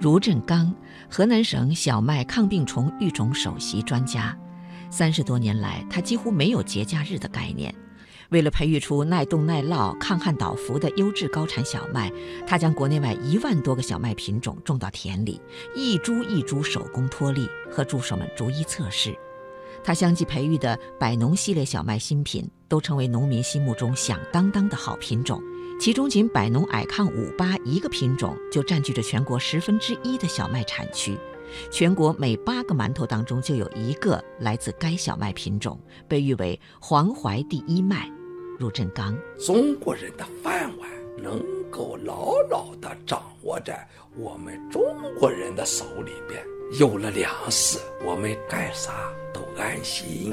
茹振刚，河南省小麦抗病虫育种首席专家。三十多年来，他几乎没有节假日的概念。为了培育出耐冻耐涝、抗旱倒伏的优质高产小麦，他将国内外一万多个小麦品种种到田里，一株一株手工脱粒，和助手们逐一测试。他相继培育的百农系列小麦新品，都成为农民心目中响当当的好品种。其中，仅百农矮抗五八一个品种就占据着全国十分之一的小麦产区，全国每八个馒头当中就有一个来自该小麦品种，被誉为“黄淮第一麦”。入振刚，中国人的饭碗能够牢牢地掌握在我们中国人的手里边。有了粮食，我们干啥都安心。